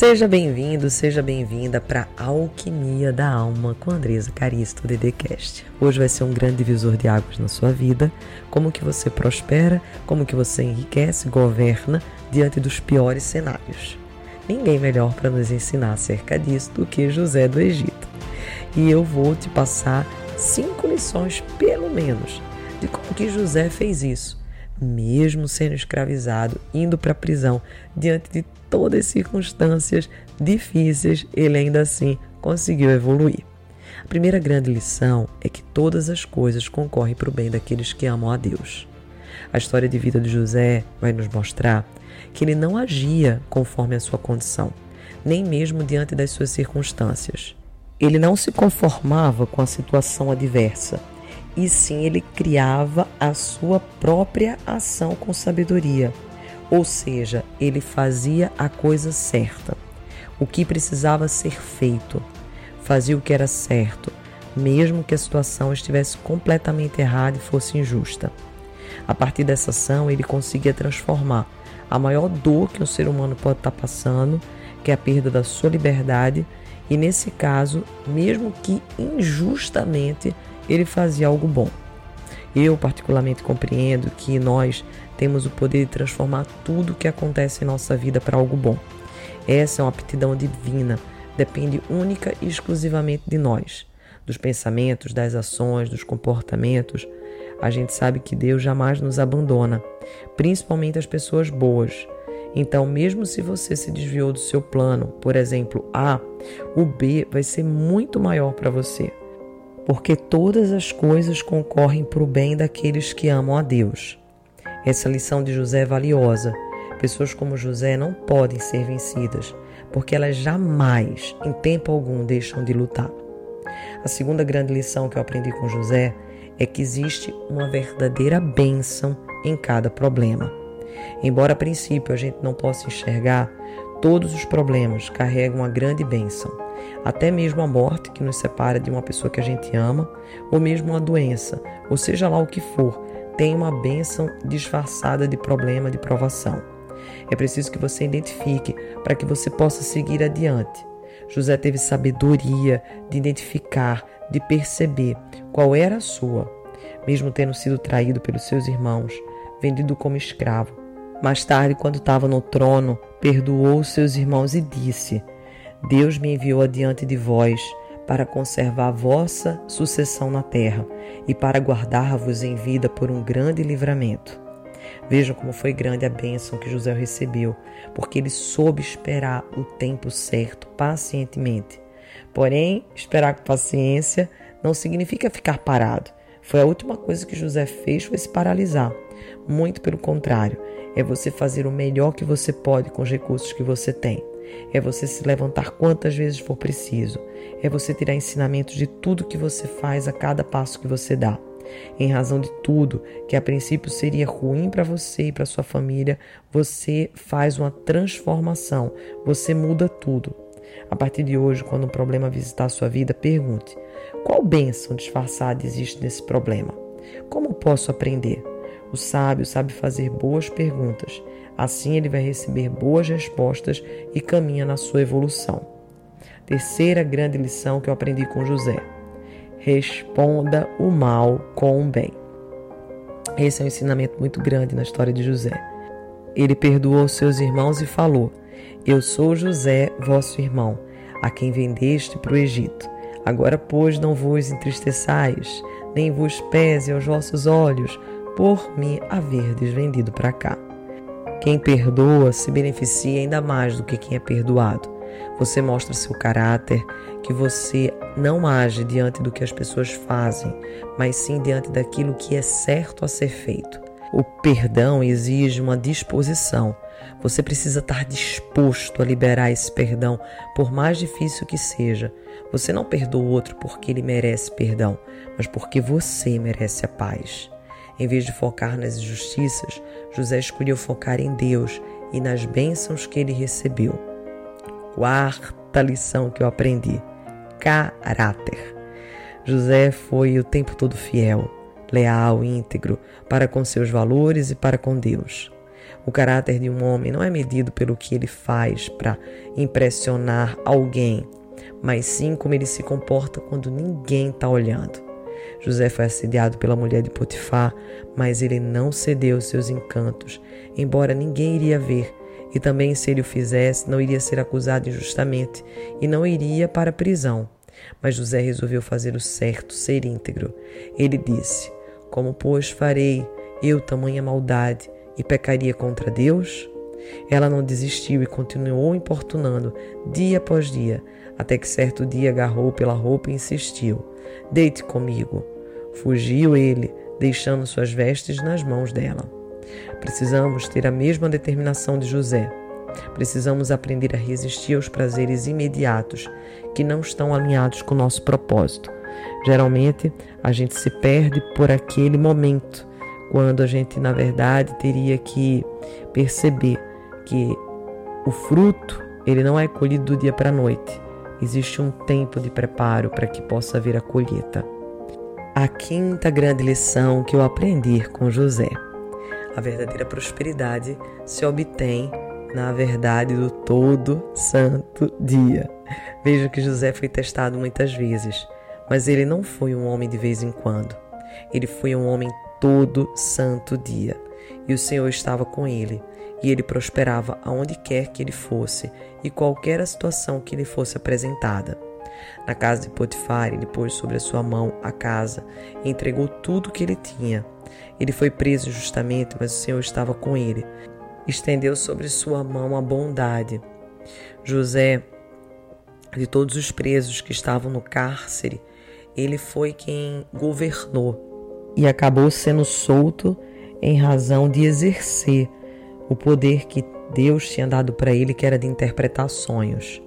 Seja bem-vindo, seja bem-vinda para Alquimia da Alma com Andresa Caristo Dedecast. Hoje vai ser um grande divisor de águas na sua vida, como que você prospera, como que você enriquece, governa diante dos piores cenários. Ninguém melhor para nos ensinar acerca disso do que José do Egito. E eu vou te passar cinco lições, pelo menos, de como que José fez isso mesmo sendo escravizado, indo para a prisão, diante de todas as circunstâncias difíceis, ele ainda assim conseguiu evoluir. A primeira grande lição é que todas as coisas concorrem para o bem daqueles que amam a Deus. A história de vida de José vai nos mostrar que ele não agia conforme a sua condição, nem mesmo diante das suas circunstâncias. Ele não se conformava com a situação adversa e sim ele criava a sua própria ação com sabedoria. Ou seja, ele fazia a coisa certa, o que precisava ser feito, fazia o que era certo, mesmo que a situação estivesse completamente errada e fosse injusta. A partir dessa ação, ele conseguia transformar a maior dor que um ser humano pode estar passando, que é a perda da sua liberdade, e nesse caso, mesmo que injustamente, ele fazia algo bom. Eu, particularmente, compreendo que nós temos o poder de transformar tudo o que acontece em nossa vida para algo bom. Essa é uma aptidão divina, depende única e exclusivamente de nós, dos pensamentos, das ações, dos comportamentos. A gente sabe que Deus jamais nos abandona, principalmente as pessoas boas. Então, mesmo se você se desviou do seu plano, por exemplo, A, o B vai ser muito maior para você porque todas as coisas concorrem para o bem daqueles que amam a Deus. Essa lição de José é valiosa. Pessoas como José não podem ser vencidas, porque elas jamais, em tempo algum, deixam de lutar. A segunda grande lição que eu aprendi com José é que existe uma verdadeira bênção em cada problema. Embora a princípio a gente não possa enxergar, todos os problemas carregam uma grande bênção até mesmo a morte que nos separa de uma pessoa que a gente ama, ou mesmo uma doença, ou seja lá o que for, tem uma bênção disfarçada de problema, de provação. É preciso que você identifique para que você possa seguir adiante. José teve sabedoria de identificar, de perceber qual era a sua, mesmo tendo sido traído pelos seus irmãos, vendido como escravo. Mais tarde, quando estava no trono, perdoou seus irmãos e disse: Deus me enviou adiante de vós para conservar a vossa sucessão na terra e para guardar-vos em vida por um grande livramento. Vejam como foi grande a bênção que José recebeu, porque ele soube esperar o tempo certo, pacientemente. Porém, esperar com paciência não significa ficar parado. Foi a última coisa que José fez foi se paralisar. Muito pelo contrário, é você fazer o melhor que você pode com os recursos que você tem. É você se levantar quantas vezes for preciso. É você tirar ensinamentos de tudo que você faz a cada passo que você dá. Em razão de tudo que a princípio seria ruim para você e para sua família, você faz uma transformação, você muda tudo. A partir de hoje, quando um problema visitar a sua vida, pergunte: qual bênção disfarçada existe nesse problema? Como posso aprender? O sábio sabe fazer boas perguntas Assim ele vai receber boas respostas e caminha na sua evolução. Terceira grande lição que eu aprendi com José: responda o mal com o bem. Esse é um ensinamento muito grande na história de José. Ele perdoou seus irmãos e falou: Eu sou José, vosso irmão, a quem vendeste para o Egito. Agora, pois, não vos entristeçais, nem vos pese aos vossos olhos, por me haverdes vendido para cá. Quem perdoa se beneficia ainda mais do que quem é perdoado. Você mostra seu caráter, que você não age diante do que as pessoas fazem, mas sim diante daquilo que é certo a ser feito. O perdão exige uma disposição. Você precisa estar disposto a liberar esse perdão, por mais difícil que seja. Você não perdoa o outro porque ele merece perdão, mas porque você merece a paz. Em vez de focar nas injustiças, José escolheu focar em Deus e nas bênçãos que ele recebeu. Quarta lição que eu aprendi: caráter. José foi o tempo todo fiel, leal, íntegro para com seus valores e para com Deus. O caráter de um homem não é medido pelo que ele faz para impressionar alguém, mas sim como ele se comporta quando ninguém está olhando. José foi assediado pela mulher de Potifar, mas ele não cedeu seus encantos, embora ninguém iria ver, e também se ele o fizesse, não iria ser acusado injustamente e não iria para a prisão. Mas José resolveu fazer o certo, ser íntegro. Ele disse: Como, pois, farei eu tamanha maldade e pecaria contra Deus? Ela não desistiu e continuou importunando dia após dia, até que certo dia agarrou pela roupa e insistiu: Deite comigo. Fugiu ele, deixando suas vestes nas mãos dela. Precisamos ter a mesma determinação de José. Precisamos aprender a resistir aos prazeres imediatos que não estão alinhados com o nosso propósito. Geralmente, a gente se perde por aquele momento, quando a gente, na verdade, teria que perceber que o fruto, ele não é colhido do dia para a noite. Existe um tempo de preparo para que possa haver a colheita. A quinta grande lição que eu aprendi com José. A verdadeira prosperidade se obtém na verdade do todo santo dia. Veja que José foi testado muitas vezes, mas ele não foi um homem de vez em quando. Ele foi um homem todo santo dia. E o Senhor estava com ele, e ele prosperava aonde quer que ele fosse e qualquer a situação que lhe fosse apresentada. Na casa de Potifar, ele pôs sobre a sua mão a casa e entregou tudo o que ele tinha. Ele foi preso injustamente, mas o Senhor estava com ele. Estendeu sobre sua mão a bondade. José, de todos os presos que estavam no cárcere, ele foi quem governou e acabou sendo solto em razão de exercer o poder que Deus tinha dado para ele, que era de interpretar sonhos.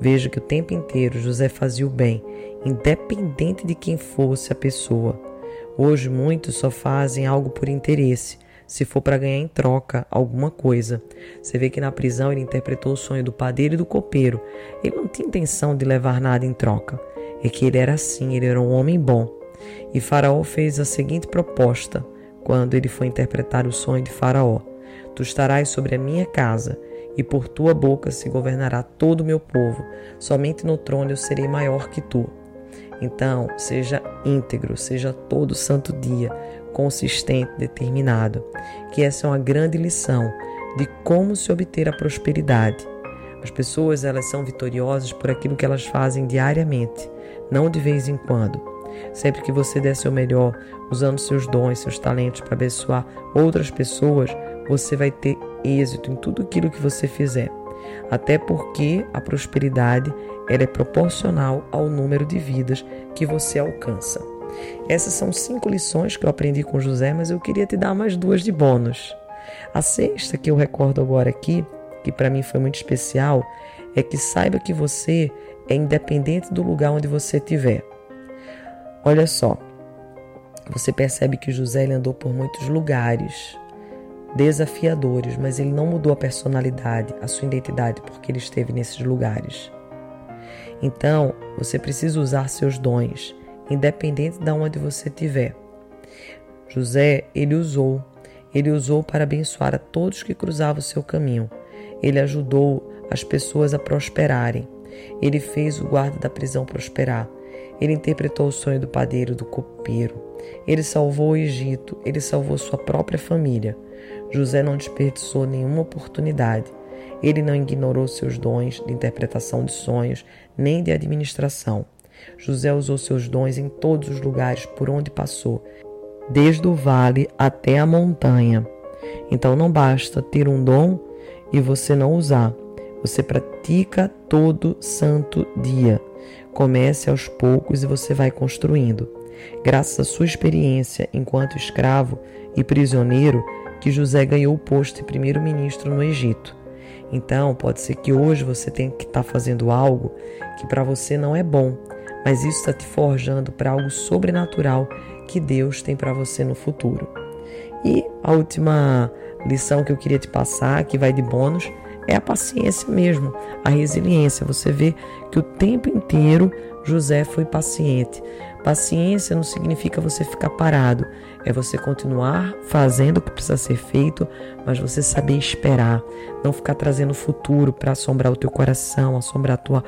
Veja que o tempo inteiro José fazia o bem, independente de quem fosse a pessoa. Hoje muitos só fazem algo por interesse, se for para ganhar em troca alguma coisa. Você vê que na prisão ele interpretou o sonho do padeiro e do copeiro. Ele não tinha intenção de levar nada em troca. É que ele era assim, ele era um homem bom. E Faraó fez a seguinte proposta quando ele foi interpretar o sonho de Faraó: Tu estarás sobre a minha casa, e por tua boca se governará todo o meu povo. Somente no trono eu serei maior que tu. Então, seja íntegro, seja todo santo dia, consistente, determinado. Que essa é uma grande lição de como se obter a prosperidade. As pessoas, elas são vitoriosas por aquilo que elas fazem diariamente, não de vez em quando. Sempre que você der seu melhor, usando seus dons, seus talentos para abençoar outras pessoas, você vai ter êxito em tudo aquilo que você fizer. Até porque a prosperidade ela é proporcional ao número de vidas que você alcança. Essas são cinco lições que eu aprendi com José, mas eu queria te dar mais duas de bônus. A sexta que eu recordo agora aqui, que para mim foi muito especial, é que saiba que você é independente do lugar onde você estiver. Olha só, você percebe que José ele andou por muitos lugares desafiadores, mas ele não mudou a personalidade, a sua identidade, porque ele esteve nesses lugares. Então, você precisa usar seus dons, independente de onde você estiver. José, ele usou, ele usou para abençoar a todos que cruzavam o seu caminho. Ele ajudou as pessoas a prosperarem. Ele fez o guarda da prisão prosperar. Ele interpretou o sonho do padeiro, do copeiro. Ele salvou o Egito, ele salvou sua própria família. José não desperdiçou nenhuma oportunidade. Ele não ignorou seus dons de interpretação de sonhos, nem de administração. José usou seus dons em todos os lugares por onde passou, desde o vale até a montanha. Então não basta ter um dom e você não usar. Você pratica todo santo dia. Comece aos poucos e você vai construindo. Graças à sua experiência enquanto escravo e prisioneiro, que José ganhou o posto de primeiro-ministro no Egito. Então, pode ser que hoje você tenha que estar tá fazendo algo que para você não é bom, mas isso está te forjando para algo sobrenatural que Deus tem para você no futuro. E a última lição que eu queria te passar, que vai de bônus, é a paciência mesmo, a resiliência. Você vê que o tempo inteiro José foi paciente. Paciência não significa você ficar parado, é você continuar fazendo o que precisa ser feito, mas você saber esperar, não ficar trazendo o futuro para assombrar o teu coração, assombrar a tua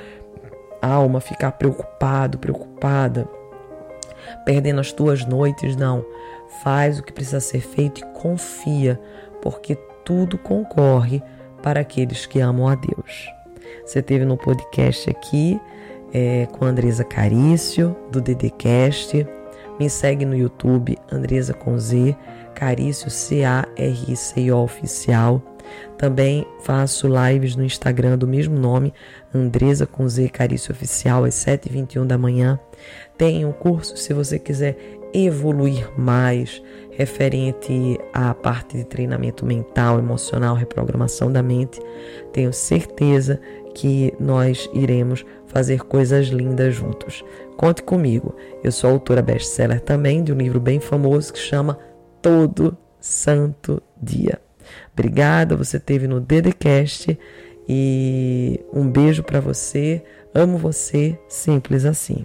alma, ficar preocupado, preocupada, perdendo as tuas noites, não. Faz o que precisa ser feito e confia, porque tudo concorre para aqueles que amam a Deus. Você teve no podcast aqui é, com a Andresa Carício, do DDCast. Me segue no YouTube, Andresa com Z, Carício C-A-R-I-C-O Oficial. Também faço lives no Instagram do mesmo nome, Andresa com Z Carício Oficial, às 7h21 da manhã. Tem um curso se você quiser evoluir mais referente à parte de treinamento mental, emocional, reprogramação da mente. Tenho certeza que nós iremos fazer coisas lindas juntos. Conte comigo. Eu sou autora best-seller também de um livro bem famoso que chama Todo Santo Dia. Obrigada, você teve no Dedecast e um beijo para você. Amo você, simples assim.